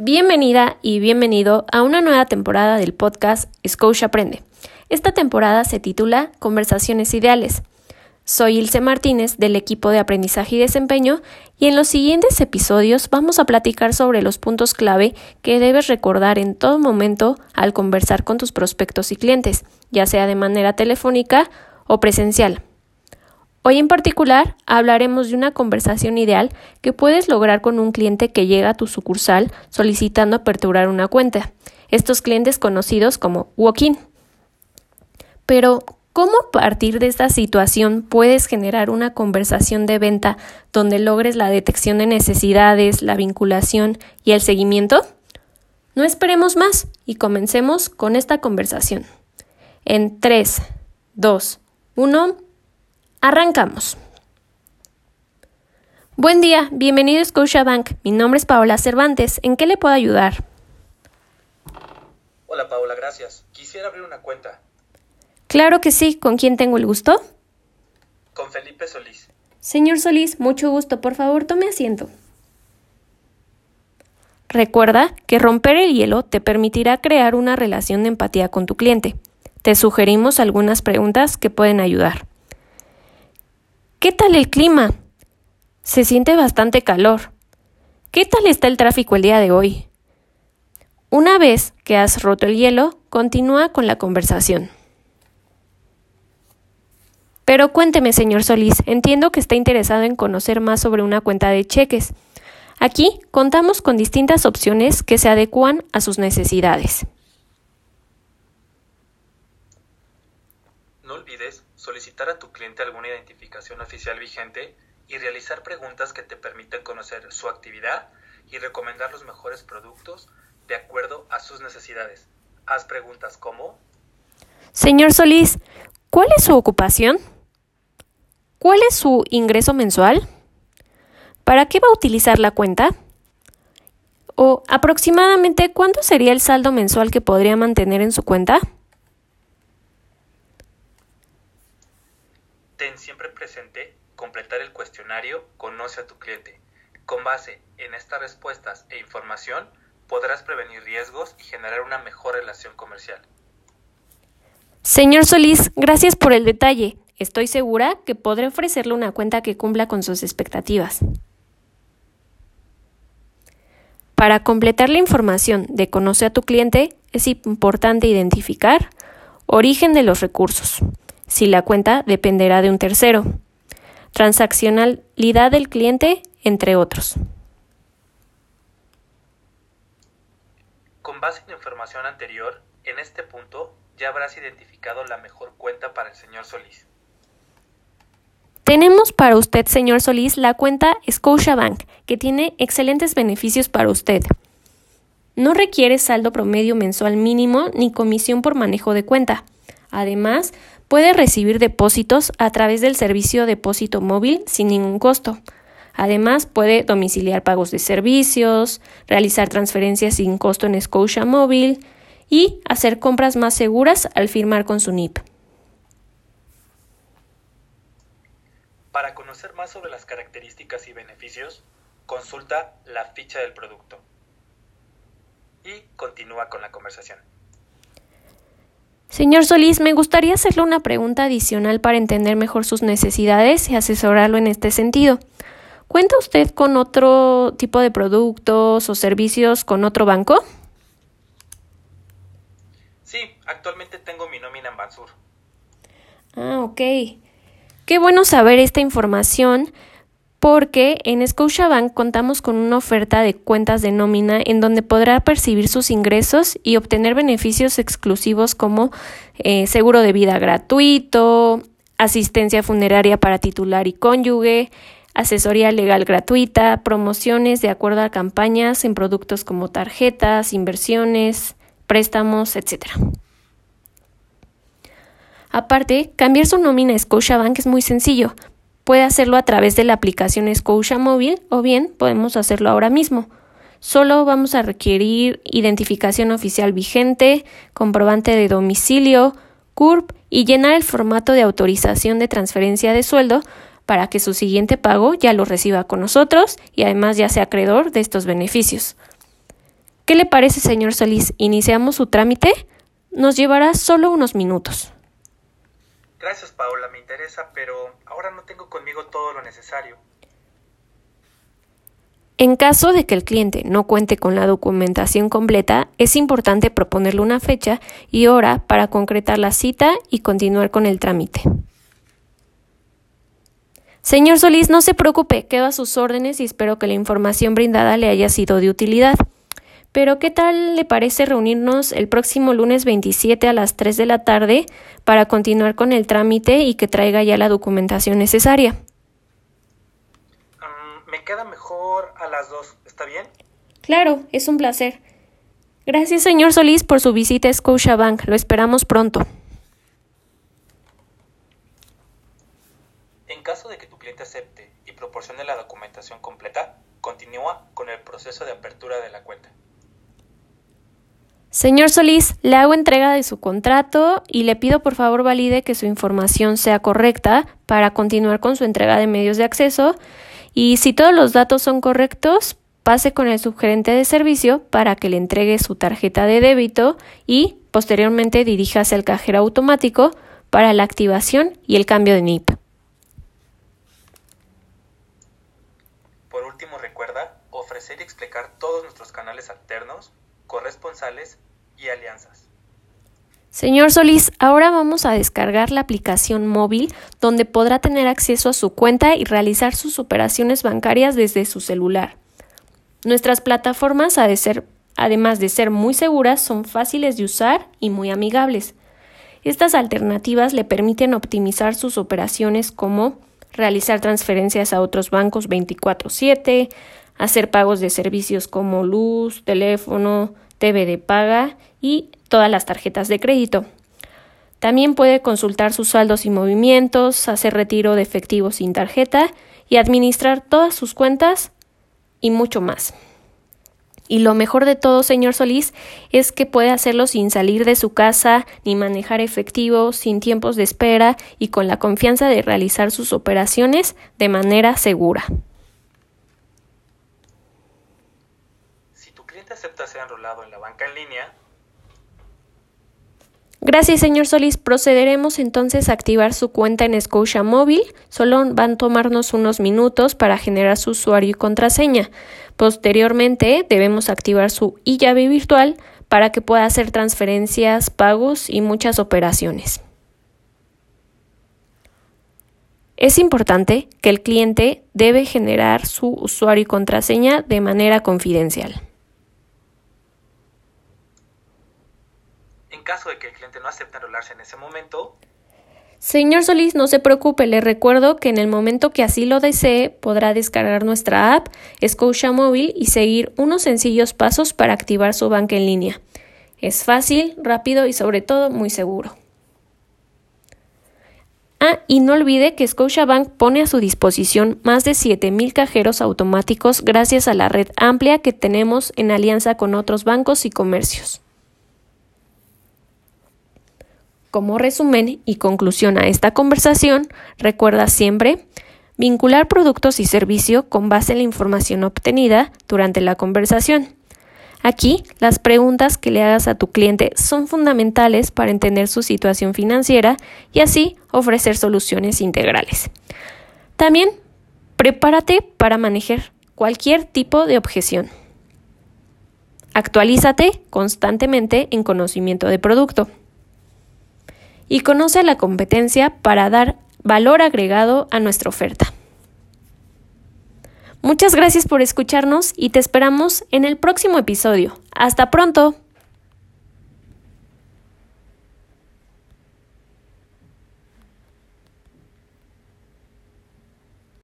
Bienvenida y bienvenido a una nueva temporada del podcast Scotia Aprende. Esta temporada se titula Conversaciones Ideales. Soy Ilse Martínez del equipo de aprendizaje y desempeño y en los siguientes episodios vamos a platicar sobre los puntos clave que debes recordar en todo momento al conversar con tus prospectos y clientes, ya sea de manera telefónica o presencial. Hoy en particular hablaremos de una conversación ideal que puedes lograr con un cliente que llega a tu sucursal solicitando aperturar una cuenta. Estos clientes conocidos como walk-in. Pero, ¿cómo a partir de esta situación puedes generar una conversación de venta donde logres la detección de necesidades, la vinculación y el seguimiento? No esperemos más y comencemos con esta conversación. En 3, 2, 1. Arrancamos. Buen día, bienvenido a Scotiabank. Mi nombre es Paola Cervantes. ¿En qué le puedo ayudar? Hola Paola, gracias. Quisiera abrir una cuenta. Claro que sí. ¿Con quién tengo el gusto? Con Felipe Solís. Señor Solís, mucho gusto. Por favor, tome asiento. Recuerda que romper el hielo te permitirá crear una relación de empatía con tu cliente. Te sugerimos algunas preguntas que pueden ayudar. ¿Qué tal el clima? Se siente bastante calor. ¿Qué tal está el tráfico el día de hoy? Una vez que has roto el hielo, continúa con la conversación. Pero cuénteme, señor Solís, entiendo que está interesado en conocer más sobre una cuenta de cheques. Aquí contamos con distintas opciones que se adecuan a sus necesidades. No olvides solicitar a tu cliente alguna identificación oficial vigente y realizar preguntas que te permitan conocer su actividad y recomendar los mejores productos de acuerdo a sus necesidades. Haz preguntas como... Señor Solís, ¿cuál es su ocupación? ¿Cuál es su ingreso mensual? ¿Para qué va a utilizar la cuenta? ¿O aproximadamente cuánto sería el saldo mensual que podría mantener en su cuenta? Ten siempre presente completar el cuestionario Conoce a tu cliente. Con base en estas respuestas e información podrás prevenir riesgos y generar una mejor relación comercial. Señor Solís, gracias por el detalle. Estoy segura que podré ofrecerle una cuenta que cumpla con sus expectativas. Para completar la información de Conoce a tu cliente, es importante identificar origen de los recursos, si la cuenta dependerá de un tercero, transaccionalidad del cliente, entre otros. Con base en información anterior, en este punto ya habrás identificado la mejor cuenta para el señor Solís. Tenemos para usted, señor Solís, la cuenta Scotiabank, que tiene excelentes beneficios para usted. No requiere saldo promedio mensual mínimo ni comisión por manejo de cuenta. Además, Puede recibir depósitos a través del servicio depósito móvil sin ningún costo. Además, puede domiciliar pagos de servicios, realizar transferencias sin costo en Scotia Móvil y hacer compras más seguras al firmar con su NIP. Para conocer más sobre las características y beneficios, consulta la ficha del producto y continúa con la conversación. Señor Solís, me gustaría hacerle una pregunta adicional para entender mejor sus necesidades y asesorarlo en este sentido. ¿Cuenta usted con otro tipo de productos o servicios con otro banco? Sí, actualmente tengo mi nómina en Bansur. Ah, ok. Qué bueno saber esta información porque en Scotiabank contamos con una oferta de cuentas de nómina en donde podrá percibir sus ingresos y obtener beneficios exclusivos como eh, seguro de vida gratuito, asistencia funeraria para titular y cónyuge, asesoría legal gratuita, promociones de acuerdo a campañas en productos como tarjetas, inversiones, préstamos, etc. Aparte, cambiar su nómina a Scotiabank es muy sencillo. Puede hacerlo a través de la aplicación Scotia Móvil o bien podemos hacerlo ahora mismo. Solo vamos a requerir identificación oficial vigente, comprobante de domicilio, CURP y llenar el formato de autorización de transferencia de sueldo para que su siguiente pago ya lo reciba con nosotros y además ya sea acreedor de estos beneficios. ¿Qué le parece, señor Solís? ¿Iniciamos su trámite? Nos llevará solo unos minutos. Gracias, Paula, me interesa, pero ahora no tengo conmigo todo lo necesario. En caso de que el cliente no cuente con la documentación completa, es importante proponerle una fecha y hora para concretar la cita y continuar con el trámite. Señor Solís, no se preocupe, quedo a sus órdenes y espero que la información brindada le haya sido de utilidad. Pero ¿qué tal le parece reunirnos el próximo lunes 27 a las 3 de la tarde para continuar con el trámite y que traiga ya la documentación necesaria? me queda mejor a las 2, ¿está bien? Claro, es un placer. Gracias, señor Solís, por su visita a Scotiabank. Lo esperamos pronto. En caso de que tu cliente acepte y proporcione la documentación completa, continúa con el proceso de apertura de la cuenta. Señor Solís, le hago entrega de su contrato y le pido por favor valide que su información sea correcta para continuar con su entrega de medios de acceso y si todos los datos son correctos, pase con el subgerente de servicio para que le entregue su tarjeta de débito y posteriormente diríjase al cajero automático para la activación y el cambio de NIP. Por último, recuerda ofrecer y explicar todos nuestros canales alternos, corresponsales y alianzas. Señor Solís, ahora vamos a descargar la aplicación móvil donde podrá tener acceso a su cuenta y realizar sus operaciones bancarias desde su celular. Nuestras plataformas, además de ser muy seguras, son fáciles de usar y muy amigables. Estas alternativas le permiten optimizar sus operaciones como realizar transferencias a otros bancos 24/7, hacer pagos de servicios como luz, teléfono, TV de paga y todas las tarjetas de crédito. También puede consultar sus saldos y movimientos, hacer retiro de efectivo sin tarjeta y administrar todas sus cuentas y mucho más. Y lo mejor de todo, señor Solís, es que puede hacerlo sin salir de su casa ni manejar efectivo, sin tiempos de espera y con la confianza de realizar sus operaciones de manera segura. Si tu cliente acepta ser enrolado en la banca en línea, Gracias, señor Solís. Procederemos entonces a activar su cuenta en Scotia Móvil. Solo van a tomarnos unos minutos para generar su usuario y contraseña. Posteriormente, debemos activar su llave virtual para que pueda hacer transferencias, pagos y muchas operaciones. Es importante que el cliente debe generar su usuario y contraseña de manera confidencial. Caso de que el cliente no acepte en ese momento, Señor Solís, no se preocupe, le recuerdo que en el momento que así lo desee podrá descargar nuestra app Scotia Móvil y seguir unos sencillos pasos para activar su banca en línea. Es fácil, rápido y sobre todo muy seguro. Ah, y no olvide que Scotiabank pone a su disposición más de 7.000 cajeros automáticos gracias a la red amplia que tenemos en alianza con otros bancos y comercios. Como resumen y conclusión a esta conversación, recuerda siempre vincular productos y servicio con base en la información obtenida durante la conversación. Aquí, las preguntas que le hagas a tu cliente son fundamentales para entender su situación financiera y así ofrecer soluciones integrales. También, prepárate para manejar cualquier tipo de objeción. Actualízate constantemente en conocimiento de producto y conoce la competencia para dar valor agregado a nuestra oferta. Muchas gracias por escucharnos y te esperamos en el próximo episodio. Hasta pronto.